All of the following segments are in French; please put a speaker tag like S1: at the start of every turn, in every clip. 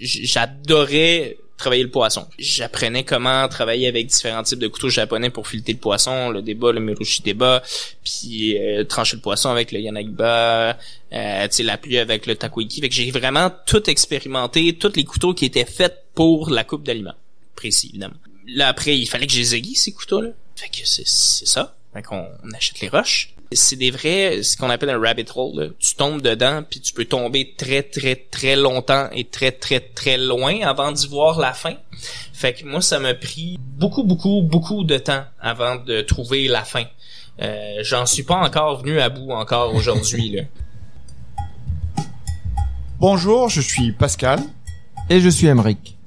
S1: J'adorais travailler le poisson. J'apprenais comment travailler avec différents types de couteaux japonais pour fileter le poisson, le débat, le mirushi débat, puis euh, trancher le poisson avec le yanagiba, euh, la pluie avec le takoiki. Fait que j'ai vraiment tout expérimenté, tous les couteaux qui étaient faits pour la coupe d'aliments. Précis, évidemment. Là, après, il fallait que j'ai ces couteaux-là. Fait que c'est ça. Qu'on achète les roches c'est des vrais, ce qu'on appelle un rabbit hole. Tu tombes dedans, puis tu peux tomber très, très, très longtemps et très, très, très loin avant d'y voir la fin. Fait que moi, ça m'a pris beaucoup, beaucoup, beaucoup de temps avant de trouver la fin. Euh, J'en suis pas encore venu à bout encore aujourd'hui.
S2: Bonjour, je suis Pascal.
S3: Et je suis Emeric.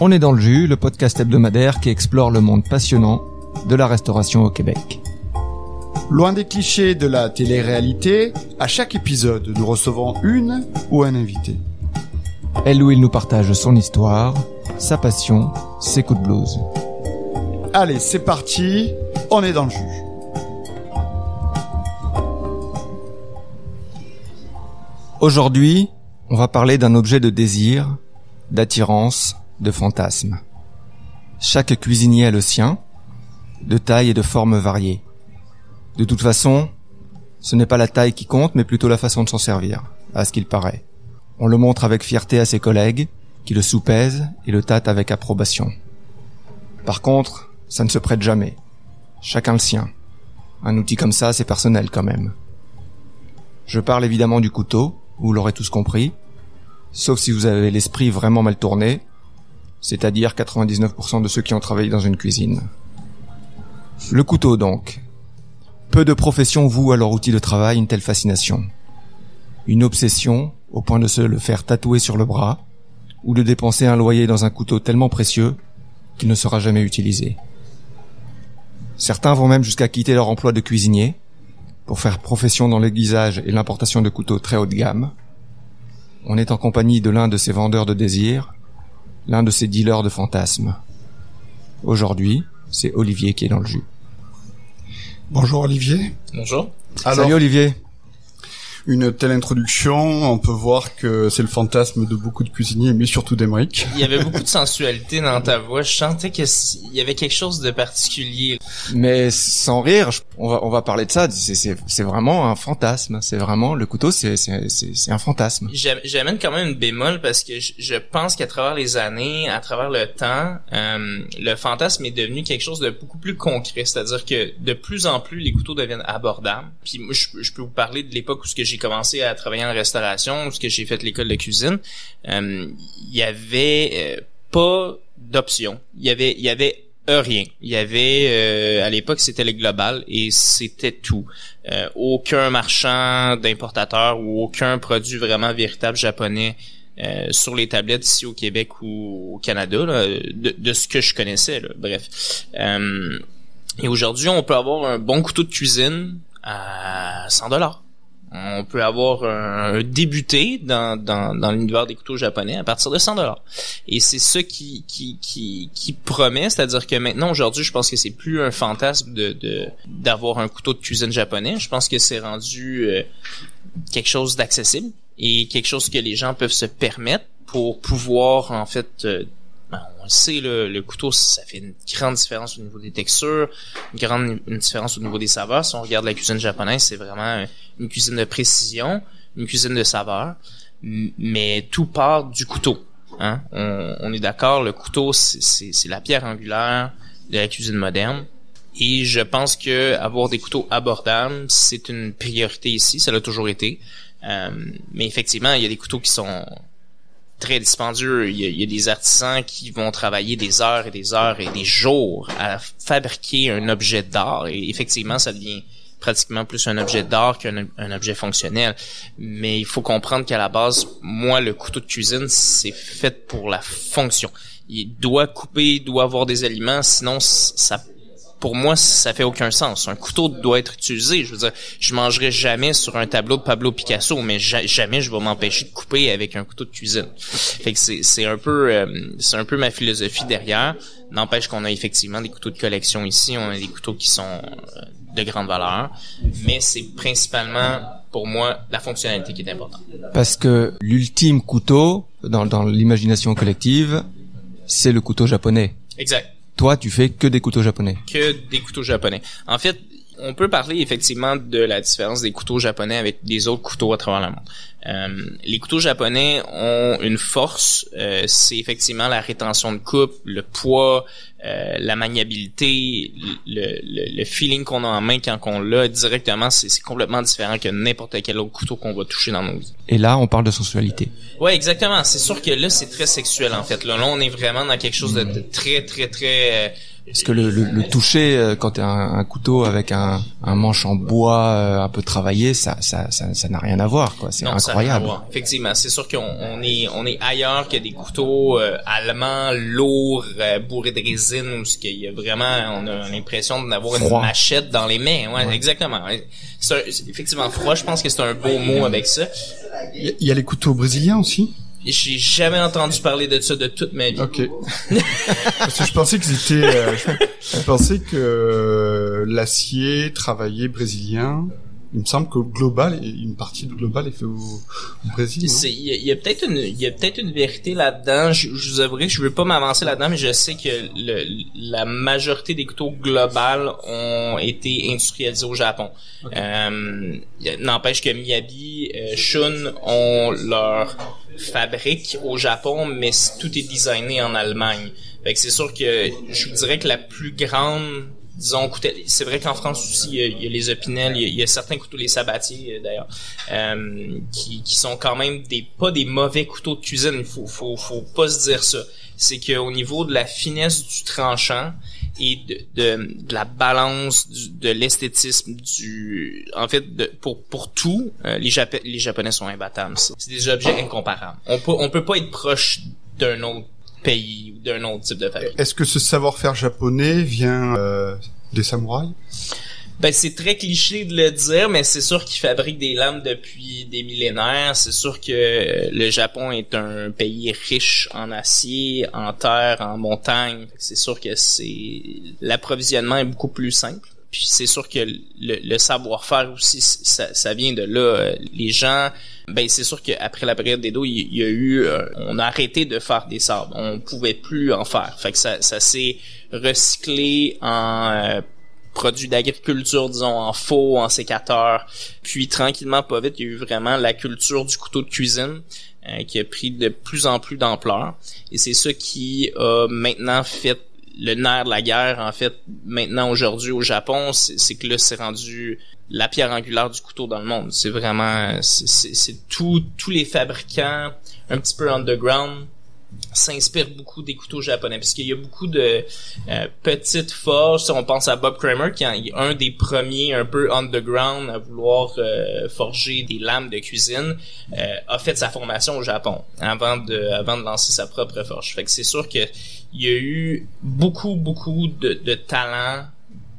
S3: On est dans le jus, le podcast hebdomadaire qui explore le monde passionnant de la restauration au Québec.
S2: Loin des clichés de la télé-réalité, à chaque épisode, nous recevons une ou un invité.
S3: Elle ou il nous partage son histoire, sa passion, ses coups de blues.
S2: Allez, c'est parti, on est dans le jus.
S3: Aujourd'hui, on va parler d'un objet de désir, d'attirance, de fantasme. Chaque cuisinier a le sien, de taille et de forme variées. De toute façon, ce n'est pas la taille qui compte, mais plutôt la façon de s'en servir, à ce qu'il paraît. On le montre avec fierté à ses collègues, qui le soupèsent et le tâtent avec approbation. Par contre, ça ne se prête jamais. Chacun le sien. Un outil comme ça, c'est personnel quand même. Je parle évidemment du couteau, vous l'aurez tous compris, sauf si vous avez l'esprit vraiment mal tourné, c'est-à-dire 99% de ceux qui ont travaillé dans une cuisine. Le couteau donc, peu de professions vouent à leur outil de travail une telle fascination. Une obsession au point de se le faire tatouer sur le bras, ou de dépenser un loyer dans un couteau tellement précieux qu'il ne sera jamais utilisé. Certains vont même jusqu'à quitter leur emploi de cuisinier pour faire profession dans l'aiguisage et l'importation de couteaux très haut de gamme. On est en compagnie de l'un de ces vendeurs de désirs, l'un de ces dealers de fantasmes. Aujourd'hui, c'est Olivier qui est dans le jus.
S2: Bonjour Olivier.
S1: Bonjour.
S3: Salut Olivier
S2: une telle introduction, on peut voir que c'est le fantasme de beaucoup de cuisiniers, mais surtout d'Emeric.
S1: Il y avait beaucoup de sensualité dans ta voix. Je sentais qu'il y avait quelque chose de particulier.
S3: Mais sans rire, on va on va parler de ça. C'est c'est vraiment un fantasme. C'est vraiment le couteau. C'est c'est c'est un fantasme.
S1: J'amène quand même une bémol parce que je, pense qu'à travers les années, à travers le temps, euh, le fantasme est devenu quelque chose de beaucoup plus concret. C'est-à-dire que de plus en plus les couteaux deviennent abordables. Puis moi, je, je peux vous parler de l'époque où ce que j'ai commencé à travailler en restauration, ce que j'ai fait l'école de cuisine, euh, il y avait euh, pas d'option. Il y avait, il y avait rien. Il y avait euh, à l'époque c'était le global et c'était tout. aucun marchand d'importateur ou aucun produit vraiment véritable japonais sur les tablettes ici au Québec ou au Canada de, de, ce que je connaissais. Bref. et aujourd'hui, on peut avoir un bon couteau de cuisine à 100 dollars on peut avoir un, débuté dans, dans, dans l'univers des couteaux japonais à partir de 100 dollars. Et c'est ça qui, qui, qui, promet, c'est-à-dire que maintenant, aujourd'hui, je pense que c'est plus un fantasme de d'avoir un couteau de cuisine japonais. Je pense que c'est rendu euh, quelque chose d'accessible et quelque chose que les gens peuvent se permettre pour pouvoir, en fait, euh, on le sait, le, couteau, ça fait une grande différence au niveau des textures, une grande une différence au niveau des saveurs. Si on regarde la cuisine japonaise, c'est vraiment une cuisine de précision, une cuisine de saveur, mais tout part du couteau. Hein? On, est d'accord, le couteau, c'est la pierre angulaire de la cuisine moderne. Et je pense que avoir des couteaux abordables, c'est une priorité ici. Ça l'a toujours été. Euh, mais effectivement, il y a des couteaux qui sont très dispendieux. Il y, a, des artisans qui vont travailler des heures et des heures et des jours à fabriquer un objet d'art. Et effectivement, ça devient pratiquement plus un objet d'art qu'un objet fonctionnel. Mais il faut comprendre qu'à la base, moi, le couteau de cuisine, c'est fait pour la fonction. Il doit couper, il doit avoir des aliments, sinon ça pour moi, ça fait aucun sens. Un couteau doit être utilisé. Je veux dire, je mangerai jamais sur un tableau de Pablo Picasso, mais jamais je vais m'empêcher de couper avec un couteau de cuisine. Fait que c'est un peu euh, c'est un peu ma philosophie derrière. N'empêche qu'on a effectivement des couteaux de collection ici. On a des couteaux qui sont euh, de grande valeur, mais c'est principalement pour moi la fonctionnalité qui est importante.
S3: Parce que l'ultime couteau, dans, dans l'imagination collective, c'est le couteau japonais.
S1: Exact.
S3: Toi, tu fais que des couteaux japonais.
S1: Que des couteaux japonais. En fait, on peut parler effectivement de la différence des couteaux japonais avec des autres couteaux à travers le monde. Euh, les couteaux japonais ont une force, euh, c'est effectivement la rétention de coupe, le poids, euh, la maniabilité, le, le, le feeling qu'on a en main quand on l'a directement, c'est complètement différent que n'importe quel autre couteau qu'on va toucher dans nos vies.
S3: Et là, on parle de sensualité.
S1: Ouais, exactement. C'est sûr que là, c'est très sexuel en fait. Là, là, on est vraiment dans quelque chose de, de très, très, très euh,
S3: parce que le, le, le toucher euh, quand tu as un, un, couteau avec un, un manche en bois euh, un peu travaillé, ça ça ça, ça n'a rien à voir quoi. C'est incroyable.
S1: Effectivement, c'est sûr qu'on on est on est ailleurs que des couteaux euh, allemands lourds bourrés de résine où qu'il y a vraiment on a l'impression d'avoir une machette dans les mains. Ouais, exactement. C'est effectivement froid. Je pense que c'est un beau mot avec ça.
S2: Il y a les couteaux brésiliens aussi?
S1: J'ai jamais entendu parler de ça de toute ma vie.
S2: Ok. Parce que je pensais que c'était, euh, je pensais que euh, l'acier travaillé brésilien. Il me semble que global, une partie du global est fait au, Brésil.
S1: Il y a, peut-être une, il y a peut-être une vérité là-dedans. Je, je, vous avouerai que je veux pas m'avancer là-dedans, mais je sais que le, la majorité des couteaux globales ont été industrialisés au Japon. Euh, N'empêche que Miyabi, euh, Shun ont leur fabrique au Japon, mais tout est designé en Allemagne. Fait que c'est sûr que je vous dirais que la plus grande disons c'est vrai qu'en France aussi il y, a, les opinels il y a, certains couteaux les sabatiers euh, d'ailleurs euh, qui, qui sont quand même des pas des mauvais couteaux de cuisine faut faut faut pas se dire ça c'est que au niveau de la finesse du tranchant et de, de, de la balance de l'esthétisme du en fait pour pour tout euh, les, les japonais sont imbattables. C'est des objets incomparables. On peut on peut pas être proche d'un autre pays ou d'un autre type de fabrique.
S2: Est-ce que ce savoir-faire japonais vient euh, des samouraïs?
S1: Ben c'est très cliché de le dire, mais c'est sûr qu'ils fabriquent des lames depuis des millénaires. C'est sûr que le Japon est un pays riche en acier, en terre, en montagne. C'est sûr que c'est l'approvisionnement est beaucoup plus simple. Puis c'est sûr que le, savoir-faire aussi, ça, vient de là. Les gens, ben c'est sûr qu'après la période des dos, il, y a eu, euh, on a arrêté de faire des sables. On pouvait plus en faire. Fait que ça, ça s'est recyclé en euh, produits d'agriculture, disons, en faux, en sécateur. Puis tranquillement, pas vite, il y a eu vraiment la culture du couteau de cuisine. Euh, qui a pris de plus en plus d'ampleur. Et c'est ça qui a maintenant fait le nerf de la guerre, en fait, maintenant aujourd'hui au Japon, c'est que là, c'est rendu la pierre angulaire du couteau dans le monde. C'est vraiment, c'est tous les fabricants un petit peu underground s'inspirent beaucoup des couteaux japonais puisqu'il y a beaucoup de euh, petites forges on pense à Bob Kramer qui est un des premiers un peu underground à vouloir euh, forger des lames de cuisine euh, a fait sa formation au Japon avant de avant de lancer sa propre forge fait que c'est sûr que il y a eu beaucoup, beaucoup de, de talents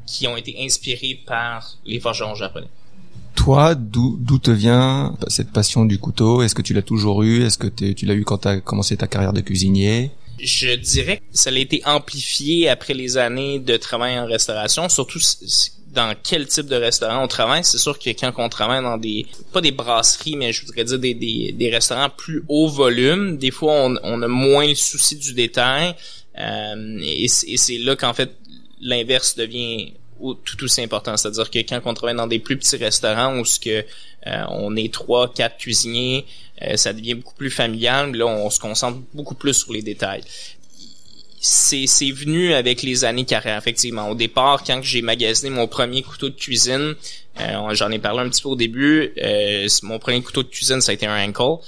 S1: qui ont été inspirés par les forgerons japonais.
S3: Toi, d'où d'où te vient cette passion du couteau? Est-ce que tu l'as toujours eu? Est-ce que tu l'as eu quand tu as commencé ta carrière de cuisinier?
S1: Je dirais que ça a été amplifié après les années de travail en restauration, surtout dans quel type de restaurant on travaille. C'est sûr que quand on travaille dans des, pas des brasseries, mais je voudrais dire des, des, des restaurants plus haut volume, des fois on, on a moins le souci du détail. Euh, et, c'est là qu'en fait l'inverse devient tout aussi important. C'est-à-dire que quand on travaille dans des plus petits restaurants où ce que euh, on est trois, quatre cuisiniers, euh, ça devient beaucoup plus familial. Là, on se concentre beaucoup plus sur les détails. C'est, c'est venu avec les années carrière, effectivement. Au départ, quand j'ai magasiné mon premier couteau de cuisine, j'en ai parlé un petit peu au début, mon premier couteau de cuisine, ça a été un ankle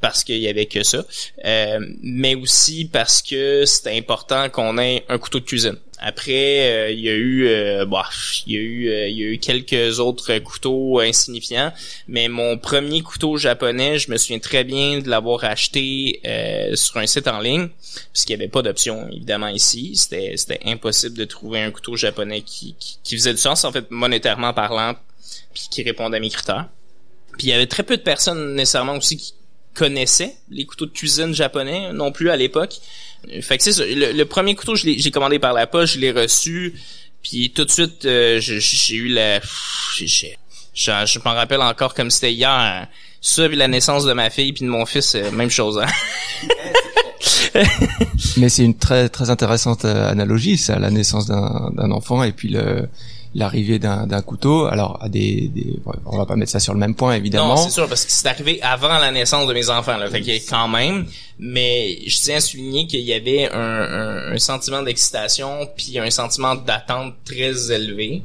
S1: parce qu'il y avait que ça, euh, mais aussi parce que c'était important qu'on ait un couteau de cuisine. Après, euh, il y a eu, euh, bah, il y a eu, il y a eu quelques autres couteaux insignifiants, mais mon premier couteau japonais, je me souviens très bien de l'avoir acheté sur un site en ligne, parce qu'il n'y avait pas d'option évidemment ici. C'était, c'était impossible de trouver un couteau japonais qui, qui, qui faisait du sens en fait monétairement parlant, puis qui répondait à mes critères. Puis il y avait très peu de personnes nécessairement aussi qui connaissais les couteaux de cuisine japonais non plus à l'époque. Fait que c'est le, premier couteau j'ai commandé par la poche, je l'ai reçu, puis tout de suite euh, j'ai eu la je, je m'en rappelle encore comme c'était hier. Ça, puis la naissance de ma fille puis de mon fils, euh, même chose. Hein?
S3: Mais c'est une très très intéressante euh, analogie, ça, la naissance d'un d'un enfant et puis le l'arrivée d'un couteau. Alors à des, des on va pas mettre ça sur le même point évidemment.
S1: Non, c'est sûr parce que c'est arrivé avant la naissance de mes enfants là, fait que quand même. Mais je tiens à souligner qu'il y avait un, un, un sentiment d'excitation puis un sentiment d'attente très élevé.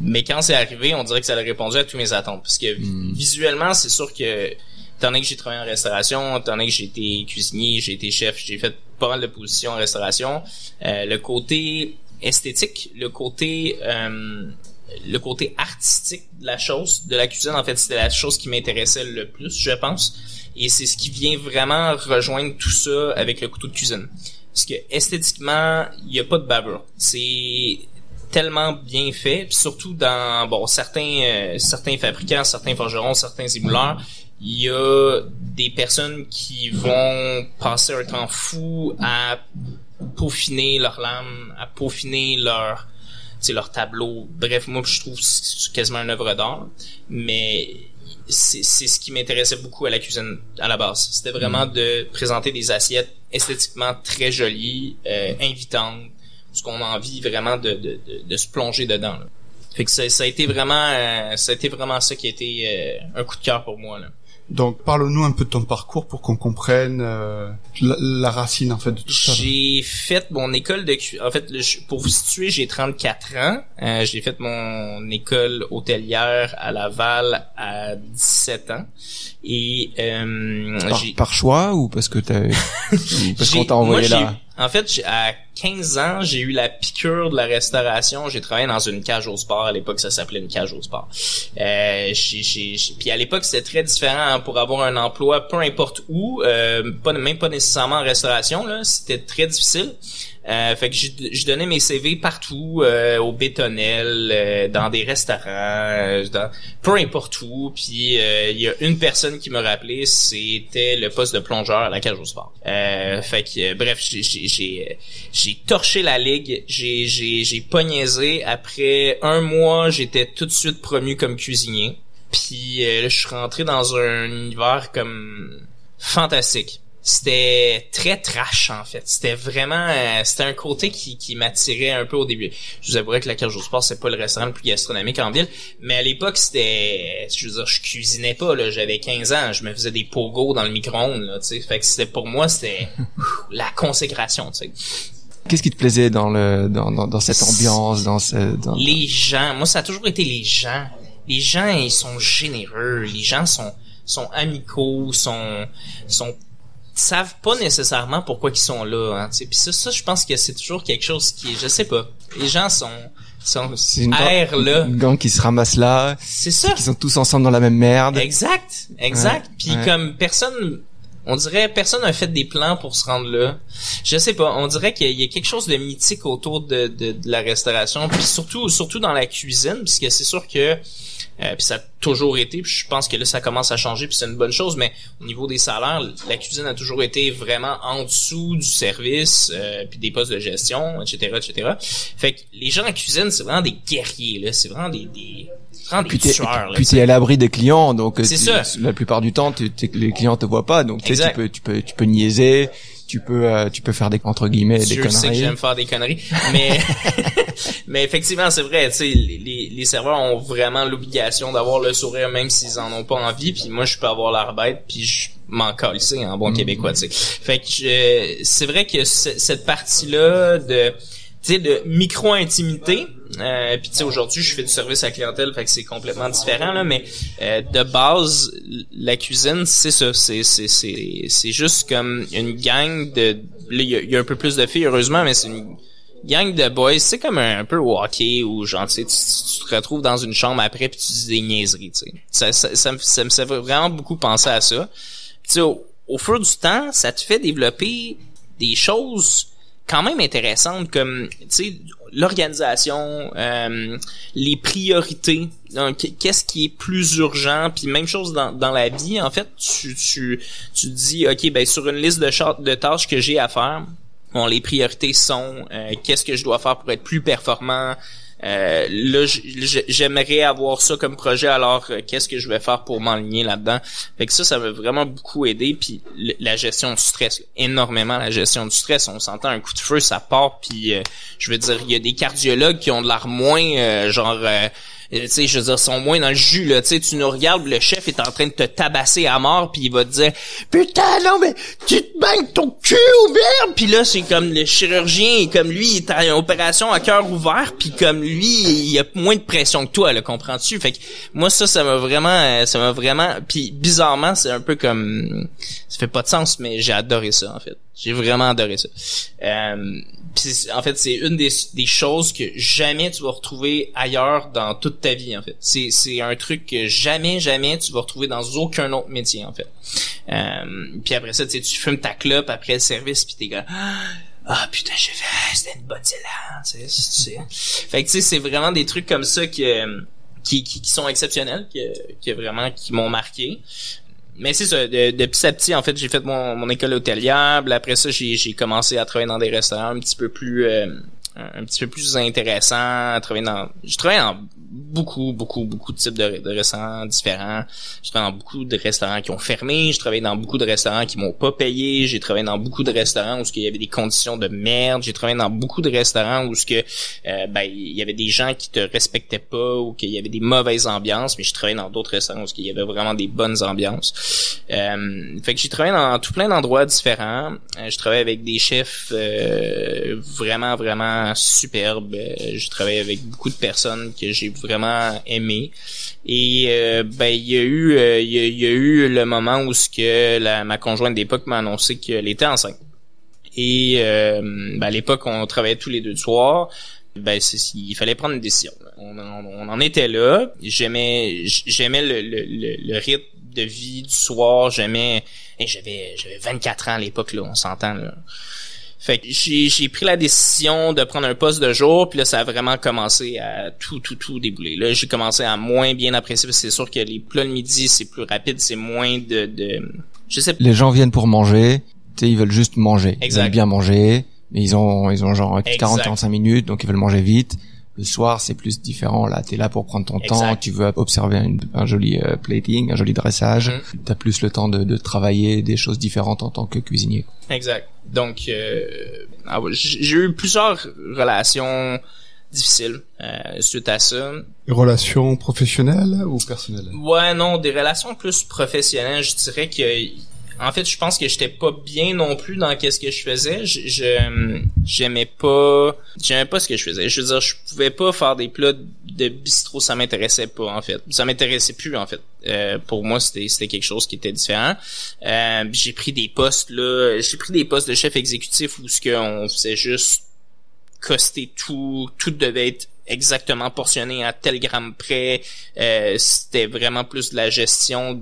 S1: Mais quand c'est arrivé, on dirait que ça a répondu à tous mes attentes parce que
S3: Hmm.
S1: visuellement, c'est sûr que étant donné que j'ai travaillé en restauration, étant donné que j'ai été cuisinier, j'ai été chef, j'ai fait pas mal de positions en restauration, euh, le côté esthétique, le côté euh, le côté artistique de la chose, de la cuisine, en fait, c'était la chose qui m'intéressait le plus, je pense. Et c'est ce qui vient vraiment rejoindre tout ça avec le couteau de cuisine. Parce que esthétiquement, il n'y a pas de bavure. C'est tellement bien fait, puis surtout dans bon certains euh, certains fabricants, certains forgerons, certains émouleurs, il y a des personnes qui vont passer un temps fou à peaufiner leur lame, à peaufiner leur leur tableau. Bref, moi je trouve que c'est quasiment une œuvre d'art, mais c'est c'est ce qui m'intéressait beaucoup à la cuisine à la base. C'était vraiment de présenter des assiettes esthétiquement très jolies, euh, invitantes, parce qu'on a envie vraiment de, de, de, de se plonger dedans. Là. Fait que ça, ça a été vraiment euh, ça a été vraiment ça qui a été euh, un coup de cœur pour moi. Là.
S2: Donc parle-nous un peu de ton parcours pour qu'on comprenne euh, la, racine en fait de tout ça.
S1: J'ai fait mon école de en fait pour vous situer, j'ai 34 ans. Euh, j'ai fait mon école hôtelière à Laval à 17 ans et euh,
S3: Par, par choix ou parce que t'as parce qu'on t'a envoyé là.
S1: En fait, à 15 ans, j'ai eu la piqûre de la restauration. J'ai travaillé dans une cage au sport. À l'époque, ça s'appelait une cage au sport. Euh, j'ai- j'ai- j'ai- Puis à l'époque, c'était très différent hein, pour avoir un emploi, peu importe où, euh, pas même pas nécessairement en restauration. Là, c'était très difficile. Euh, fait que je, je donnais mes CV partout, euh, au bétonnel, euh, dans des restaurants, euh, dans, peu importe où. Puis euh, il y a une personne qui me rappelait, c'était le poste de plongeur à la cage au sport. Euh, fait que bref, j'ai torché la ligue, j'ai j'ai niaisé. Après un mois, j'étais tout de suite promu comme cuisinier. Puis là, je suis rentré dans un univers comme fantastique. C'était très trash en fait. C'était vraiment, euh, c'était un côté qui, qui m'attirait un peu au début. Je vous avouerais que la cage au sport c'est pas le restaurant le plus gastronomique en ville, mais à l'époque c'était, je veux dire, je cuisinais pas là. J'avais 15 ans, je me faisais des pogos dans le micro-ondes là, tu sais. Fait que c'était pour moi c'était la consécration, tu sais.
S3: Qu'est-ce qui te plaisait dans le dans dans, dans cette ambiance, dans ce dans...
S1: Les gens, moi ça a toujours été les gens. Les gens ils sont généreux, les gens sont sont amicaux, sont sont savent pas nécessairement pourquoi ils sont là hein. Puis ça ça je pense que c'est toujours quelque chose qui je sais pas. Les gens sont sont
S3: C'est une,
S1: air
S3: gang,
S1: là.
S3: une gang qui se ramasse là,
S1: C'est ça.
S3: qui sont tous ensemble dans la même merde.
S1: Exact, exact. Puis
S3: ouais.
S1: comme personne, on dirait personne n'a fait des plans pour se rendre là. Je sais pas, on dirait qu'il y a- il y a quelque chose de mythique autour de, de, de la restauration, puis surtout surtout dans la cuisine, puisque c'est sûr que euh, puis ça a toujours été, puis je pense que là ça commence à changer, puis c'est une bonne chose, mais au niveau des salaires, la cuisine a toujours été vraiment en dessous du service, euh, puis des postes de gestion, etc., etc. Fait que les gens en cuisine, c'est vraiment des guerriers, là, c'est vraiment des, des vraiment des
S3: Puis t'es,
S1: tueurs, là,
S3: puis t'es à l'abri des clients, donc euh,
S1: C'est
S3: tu-
S1: ça.
S3: la plupart du temps, tu- les clients te voient pas, donc tu peux, tu peux, tu peux niaiser, tu peux, euh, tu peux faire des entre guillemets des
S1: Dieu sait que
S3: conneries.
S1: j'aime faire des conneries, mais mais effectivement c'est vrai, tu sais les, les, serveurs ont vraiment l'obligation d'avoir le sourire même s'ils en ont pas envie, puis moi je peux avoir l'air bête puis je m'en sais en bon québécois, tu sais. Fait que je- c'est vrai que ce- cette partie là de tu sais de micro intimité euh, puis tu sais aujourd'hui je fais du service à la clientèle fait que c'est complètement différent là mais euh, de base la cuisine c'est ça c'est c'est c'est c'est juste comme une gang de il y, a- un peu plus de filles heureusement mais c'est une gang de boys. C'est comme un, peu hockey où genre tu, tu, te retrouves dans une chambre après puis tu dis des niaiseries tu sais. Ça, ça, ça, me- ça me fait vraiment beaucoup penser à ça. Tu sais au, au fur du temps ça te fait développer des choses quand même intéressantes comme tu sais l'organisation euh, les priorités. Qu'est-ce qui est plus urgent? Puis même chose dans, dans la vie en fait tu tu tu dis ok ben sur une liste de, de tâches que j'ai à faire bon les priorités sont euh, qu'est-ce que je dois faire pour être plus performant Euh, là, j'aimerais avoir ça comme projet. Alors, euh, qu'est-ce que je vais faire pour m'enligner là-dedans? Fait que ça, ça m'a vraiment beaucoup aidé. Puis la gestion du stress, énormément la gestion du stress. On s'entend un coup de feu, ça part. Puis euh, je veux dire, il y a des cardiologues qui ont de l'air moins, genre euh, tu sais, je veux dire, sont moins dans le jus, là. Tu sais, tu nous regardes, le chef est en train de te tabasser à mort, puis il va te dire, putain, non, mais tu te banques ton cul ouvert! Puis là, c'est comme le chirurgien, comme lui, il est en opération à cœur ouvert, puis comme lui, il a moins de pression que toi, le comprends-tu? Fait que moi, ça, ça m'a vraiment, euh, ça m'a vraiment, puis bizarrement, c'est un peu comme, ça fait pas de sens, mais j'ai adoré ça, en fait. J'ai vraiment adoré ça. Euh, en fait, c'est une des, choses que jamais tu vas retrouver ailleurs dans toute ta vie, en fait. C'est, c'est un truc que jamais, jamais tu vas retrouver dans aucun autre métier, en fait. Euh, puis après ça, tu fumes ta clope après le service, puis t'es gars ah putain j'ai fait ah, c'était une bonne tu sais fait que tu sais c'est vraiment des trucs comme ça que qui, qui, qui sont exceptionnels que, que vraiment qui m'ont marqué mais c'est ça, de, petit à petit, en fait, j'ai fait mon, mon école hôtelière. Après ça, j'ai, j'ai commencé à travailler dans des restaurants un petit peu plus euh, un petit peu plus intéressant, travailler dans je travaille dans beaucoup beaucoup beaucoup de types de, restaurants différents. Je travaille dans beaucoup de restaurants qui ont fermé, je travaille dans beaucoup de restaurants qui m'ont pas payé, j'ai travaillé dans beaucoup de restaurants où il y avait des conditions de merde, j'ai travaillé dans beaucoup de restaurants où ce que euh, ben il y avait des gens qui te respectaient pas ou qu'il y avait des mauvaises ambiances, mais j'ai travaillé dans d'autres restaurants où il y avait vraiment des bonnes ambiances. Euh, fait que j'ai travaillé dans tout plein d'endroits différents. Euh, je travaille avec des chefs euh, vraiment vraiment superbe. Euh, je travaille avec beaucoup de personnes que j'ai aimé. Et euh, ben il y a eu euh, il y, a, eu le moment où ce que la, ma conjointe d'époque m'a annoncé qu'elle était enceinte. Et ben, à l'époque on travaillait tous les deux de soir. Ben il fallait prendre une décision. On, en était là. J'aimais j'aimais le, le, le, rythme de vie du soir. J'aimais j'avais j'avais 24 ans à l'époque là. On s'entend là. Fait que j'ai pris la décision de prendre un poste de jour, puis là, ça a vraiment commencé à tout, tout, tout débouler. Là, j'ai commencé à moins bien apprécier, parce que c'est sûr que les plats de midi, c'est plus rapide, c'est moins de, de... Je sais
S3: Les gens viennent pour manger, tu sais, ils veulent juste manger. Ils veulent bien manger, mais ils ont, ils ont genre 40-45 minutes, donc ils veulent manger vite. Le soir, c'est plus différent. Là, t'es là pour prendre ton temps. Tu veux observer un joli euh, plating, un joli dressage. Mm T'as plus le temps de, de, travailler des choses différentes en tant que cuisinier.
S1: Exact. Donc, euh, ah j'ai eu plusieurs relations difficiles euh, suite à ça.
S2: Relations professionnelles ou personnelles?
S1: Ouais, non, des relations plus professionnelles. Je dirais que en fait, je pense que j'étais pas bien non plus dans qu'est-ce que je faisais. Je j'aimais pas j'aimais pas ce que je faisais. Je veux dire, je pouvais pas faire des plats de bistrot, ça m'intéressait pas en fait. Ça m'intéressait plus en fait. Euh, pour moi, c'était c'était quelque chose qui était différent. Euh, j'ai pris des postes là, j'ai pris des postes de chef exécutif où ce qu'on faisait juste coster tout, tout devait être exactement portionné à tel gramme près. Euh, c'était vraiment plus de la gestion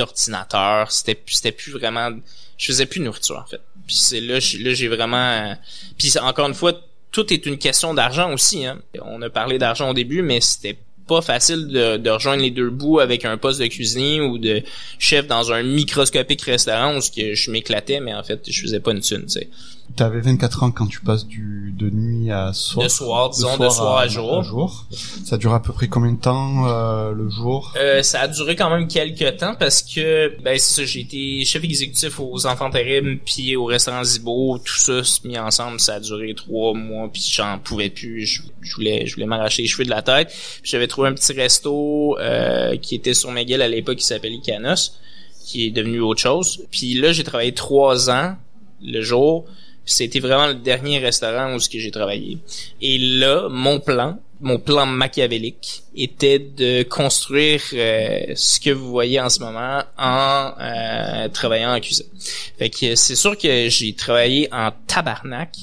S1: d'ordinateur. C'était c'était plus vraiment. Je faisais plus de nourriture en fait. Puis c'est là, là j'ai vraiment. Puis encore une fois, tout est une question d'argent aussi. Hein. On a parlé d'argent au début, mais c'était pas facile de, rejoindre les deux bouts avec un poste de cuisinier ou de chef dans un microscopique restaurant où je m'éclatais, mais en fait, je faisais pas une thune, tu sais.
S2: T'avais 24 ans quand tu passes du de nuit à soir.
S1: De soir, disons, de soir, à, jour.
S2: jour. Ça dure à peu près combien de temps euh, le jour?
S1: Euh, Ça a duré quand même quelques temps parce que ben c'est ça, j'ai été chef exécutif aux Enfants Terribles puis au restaurant Zibo, tout ça mis ensemble, ça a duré trois mois puis j'en pouvais plus, je, voulais je voulais m'arracher les cheveux de la tête. Puis j'avais trouvé un petit resto euh, qui était sur McGill à l'époque qui s'appelait Icanos, qui est devenu autre chose. Puis là j'ai travaillé trois ans le jour c'était vraiment le dernier restaurant où j'ai travaillé. Et là, mon plan, mon plan machiavélique était de construire euh, ce que vous voyez en ce moment en euh, travaillant en cuisine. Fait que c'est sûr que j'ai travaillé en tabarnak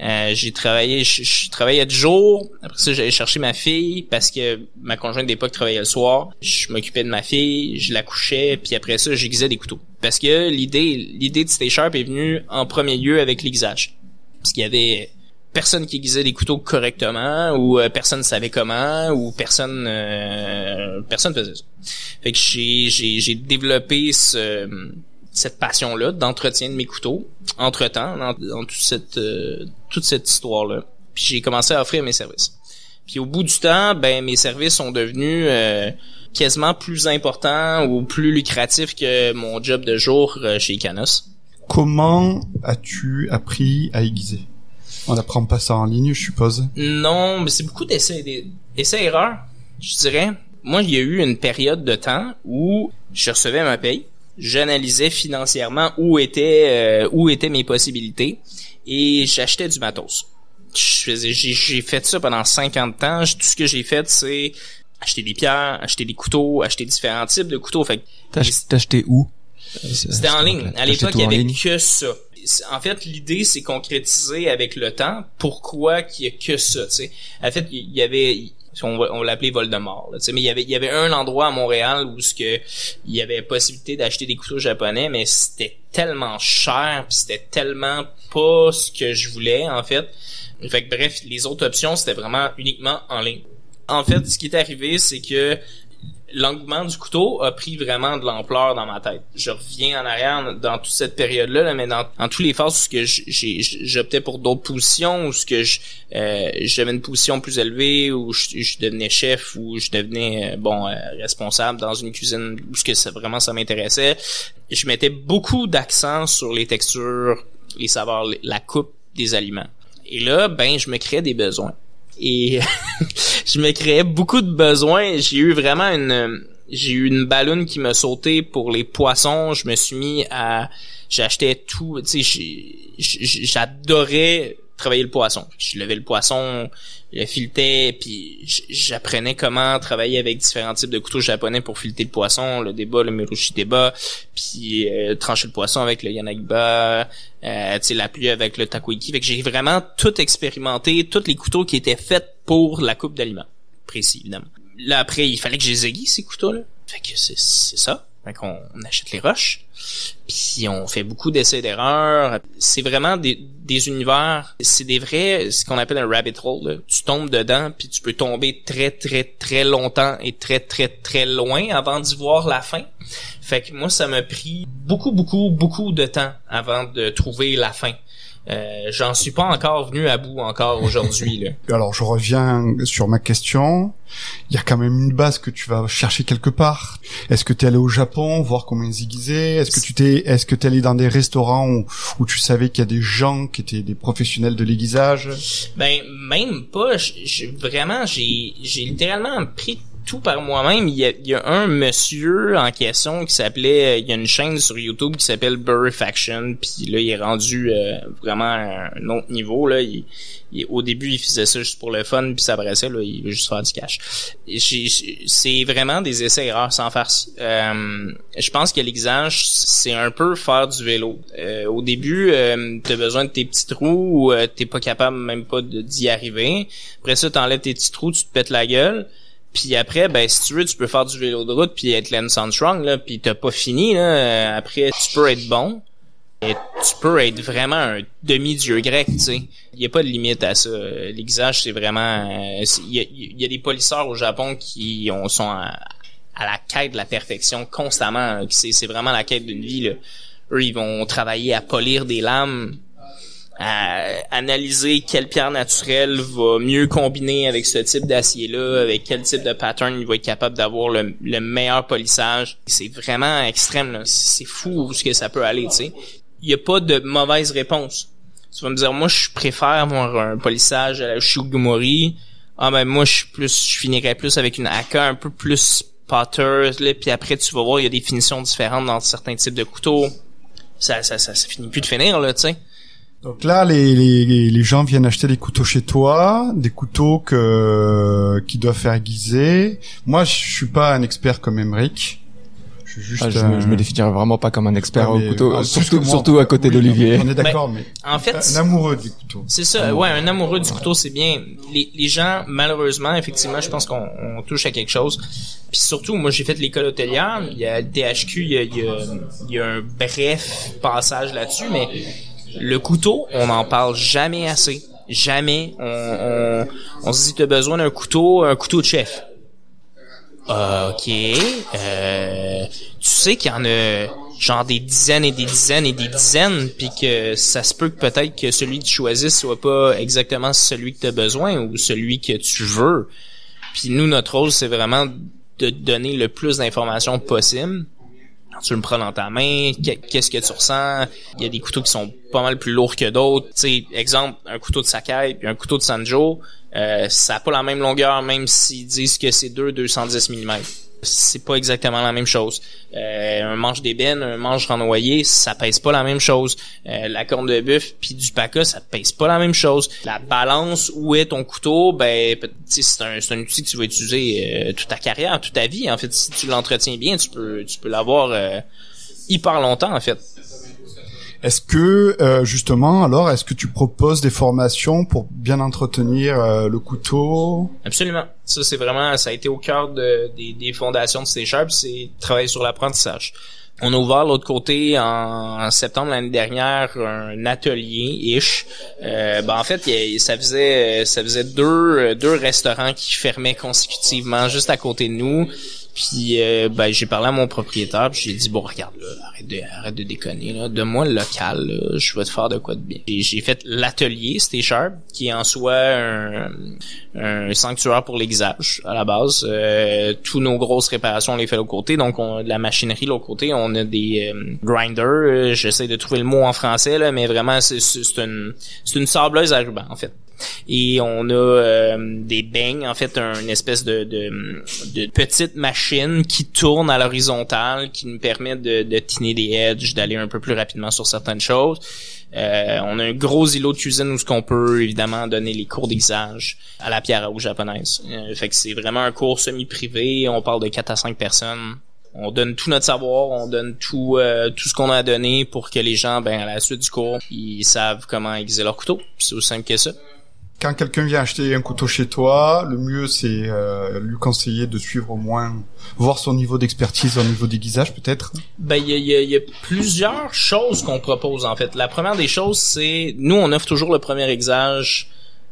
S1: euh, j'ai travaillé, je, travaillais de jour. Après ça, j'allais chercher ma fille parce que ma conjointe d'époque travaillait le soir. Je m'occupais de ma fille, je la couchais, puis après ça, j'aiguisais des couteaux. Parce que l'idée, l'idée de Stay Sharp est venue en premier lieu avec l'aiguisage. Parce qu'il y avait personne qui aiguisait des couteaux correctement, ou euh, personne savait comment, ou personne, euh, personne faisait ça. Fait que j'ai, j'ai, j'ai développé ce cette passion-là d'entretien de mes couteaux, entre-temps, dans, toute cette euh, toute cette histoire-là. Puis j'ai commencé à offrir mes services. Puis au bout du temps, ben mes services sont devenus euh, quasiment plus importants ou plus lucratifs que mon job de jour euh, chez Canos.
S2: Comment as-tu appris à aiguiser? On n'apprend pas ça en ligne, je suppose.
S1: Non, mais c'est beaucoup d'essais essais erreurs, je dirais. Moi, il y a eu une période de temps où je recevais ma paye, j'analysais financièrement où étaient euh, où étaient mes possibilités et j'achetais du matos. J'ai fait ça pendant 50 ans. Tout ce que j'ai fait, c'est acheter des pierres, acheter des couteaux, acheter différents types de couteaux. Fait
S3: T'as acheté où?
S1: C'était en ligne. À l'époque, il y avait que ça. En fait, l'idée, c'est concrétiser avec le temps pourquoi qu'il y a que ça, tu sais? En fait, il y avait, on, on l'appelait Voldemort, là, mais il y avait, il y avait un endroit à Montréal où ce que, il y avait possibilité d'acheter des couteaux japonais, mais c'était tellement cher, puis c'était tellement pas ce que je voulais, en fait. Fait que bref, les autres options, c'était vraiment uniquement en ligne. En fait, ce qui est arrivé, c'est que l'engouement du couteau a pris vraiment de l'ampleur dans ma tête. Je reviens en arrière dans toute cette période-là, mais dans, dans tous les phases où que j'optais pour d'autres positions, où ce que je euh, j'avais une position plus élevée, où je, devenais chef, où je devenais euh, bon euh, responsable dans une cuisine, où ce que ça, vraiment ça m'intéressait. Je mettais beaucoup d'accent sur les textures, les saveurs, la coupe des aliments. Et là, ben, je me créais des besoins et je me créais beaucoup de besoins. J'ai eu vraiment une j'ai eu une ballonne qui m'a sauté pour les poissons. Je me suis mis à j'achetais tout, tu sais, j'adorais travailler le poisson. Je levais le poisson, je le filetais, puis j'apprenais comment travailler avec différents types de couteaux japonais pour fileter le poisson, le débat, le mirushi débat, puis euh, trancher le poisson avec le yanagiba, euh, la pluie avec le takoiki. Fait que j'ai vraiment tout expérimenté, tous les couteaux qui étaient faits pour la coupe d'aliments. Précis, évidemment. Là, après, il fallait que je les aiguise, ces couteaux-là. Fait que c'est ça. Fait qu'on on achète les roches, puis on fait beaucoup d'essais d'erreurs. C'est vraiment des, des univers, c'est des vrais, ce qu'on appelle un rabbit hole. Tu tombes dedans, puis tu peux tomber très très très longtemps et très très très loin avant d'y voir la fin. Fait que moi, ça m'a pris beaucoup beaucoup beaucoup de temps avant de trouver la fin. Euh, j'en suis pas encore venu à bout encore aujourd'hui.
S2: Alors je reviens sur ma question. Il y a quand même une base que tu vas chercher quelque part. Est-ce que tu es allé au Japon voir comment ils aiguisaient? Est-ce que tu t'es est-ce que tu es allé dans des restaurants où, tu savais qu'il y a des gens qui étaient des professionnels de l'aiguisage?
S1: Ben même pas. vraiment j'ai j'ai littéralement pris tout par moi-même. Il y, a, un monsieur en question qui s'appelait, il y a une chaîne sur YouTube qui s'appelle Faction, puis là il est rendu euh, vraiment à un autre niveau là. Il, au début il faisait ça juste pour le fun, puis ça paraissait là, il veut juste faire du cash. C'est vraiment des essais erreurs sans farce. Euh, je pense que l'exige c'est un peu faire du vélo. Euh, au début, euh, t'as besoin de tes petits trous, ou t'es pas capable même pas d'y arriver. Après ça, t'enlèves tes petits trous, tu te pètes la gueule. Puis après, ben si tu veux, tu peux faire du vélo de route puis être Lance Armstrong là, puis t'as pas fini là. Après, tu peux être bon. Et tu peux être vraiment un demi-dieu grec, tu sais. Il y a pas de limite à ça. L'exage, c'est vraiment... Il y, a, des polisseurs au Japon qui ont, sont à, la quête de la perfection constamment. C'est vraiment la quête d'une vie. Là. Eux, ils vont travailler à polir des lames à analyser quelle pierre naturelle va mieux combiner avec ce type d'acier-là, avec quel type de pattern il va être capable d'avoir le, meilleur polissage. C'est vraiment extrême, C'est fou ce que ça peut aller, tu sais. Il n'y a pas de mauvaise réponse. Tu vas me dire, moi, je préfère avoir un polissage à la Shugumori. Ah, ben, moi, je plus, je finirais plus avec une AK un peu plus potter, là, puis après, tu vas voir, il y a des finitions différentes dans certains types de couteaux. Ça, ça, ça, ça finit plus de finir, là, tu sais.
S2: Donc là, les, les, les, gens viennent acheter des couteaux chez toi, des couteaux que qui doivent faire aiguiser. Moi, je suis pas un expert comme Emric.
S3: Je, suis juste, ah, je, me, je me définirais vraiment pas comme un expert au couteau, surtout, surtout à côté d'Olivier.
S2: On est d'accord, mais,
S1: en fait,
S2: un amoureux du couteau.
S1: C'est ça, ouais, un amoureux du couteau, c'est bien. Les, les gens, malheureusement, effectivement, je pense qu'on touche à quelque chose. Puis surtout, moi, j'ai fait l'école hôtelière. Il y a le THQ, il y a, il y a, il y a un bref passage là-dessus, mais le couteau, on n'en parle jamais assez. Jamais. On, on, on se dit, tu as besoin d'un couteau, un couteau de chef. ok. Euh, tu sais qu'il y en a genre des dizaines et des dizaines et des dizaines, puis que ça se peut que peut-être que celui que tu choisisses soit pas exactement celui que tu as besoin ou celui que tu veux. Puis nous, notre rôle, c'est vraiment de donner le plus d'informations possible. Tu le prends dans ta main, qu'est-ce que tu ressens? Il y a des couteaux qui sont pas mal plus lourds que d'autres. Tu exemple, un couteau de Sakai puis un couteau de Sanjo, euh, ça a pas la même longueur, même s'ils disent que c'est deux 210 mm c'est pas exactement la même chose. Euh, un manche d'ébène, un manche renvoyé, ça pèse pas la même chose. Euh, la corne de bœuf puis du paca, ça pèse pas la même chose. La balance où est ton couteau, ben c'est un, un outil que tu vas utiliser euh, toute ta carrière, toute ta vie. En fait, si tu l'entretiens bien, tu peux tu peux l'avoir hyper longtemps en fait.
S2: Est-ce que euh, justement, alors, est-ce que tu proposes des formations pour bien entretenir euh, le couteau?
S1: Absolument. Ça, c'est vraiment, ça a été au cœur de, des, des fondations de C Sharp, c'est travailler sur l'apprentissage. On a ouvert l'autre côté en, septembre l'année dernière un atelier ish. Euh, ben en fait, ça faisait ça faisait deux deux restaurants qui fermaient consécutivement juste à côté de nous. Puis euh, ben j'ai parlé à mon propriétaire, puis j'ai dit bon regarde là, arrête de arrête de déconner là, donne-moi le local, je vais te faire de quoi de bien. J'ai fait l'atelier Stay Sharp, qui est en soi un, un sanctuaire pour l'aiguisage à la base. Euh, tous nos grosses réparations on les fait de côté, donc on a de la machinerie de l'autre côté, on a des euh, grinders, j'essaie de trouver le mot en français là, mais vraiment c'est c'est une c'est une sableuse à ruban en fait et on a euh, des beignes, en fait, une espèce de, de, de, petite machine qui tourne à l'horizontale, qui nous permet de, de tiner des edges, d'aller un peu plus rapidement sur certaines choses. Euh, on a un gros îlot de cuisine où ce qu'on peut évidemment donner les cours d'exage à la pierre à eau japonaise. Euh, fait que c'est vraiment un cours semi-privé. On parle de 4 à 5 personnes on donne tout notre savoir, on donne tout tout ce qu'on a à donner pour que les gens, ben à la suite du cours, ils savent comment aiguiser leur couteau. C'est aussi simple que ça
S2: quand quelqu'un vient acheter un couteau chez toi, le mieux c'est euh, lui conseiller de suivre au moins, voir son niveau d'expertise au niveau d'aiguisage peut-être.
S1: Ben il y a, plusieurs choses qu'on propose en fait. La première des choses c'est, nous on offre toujours le premier aiguisage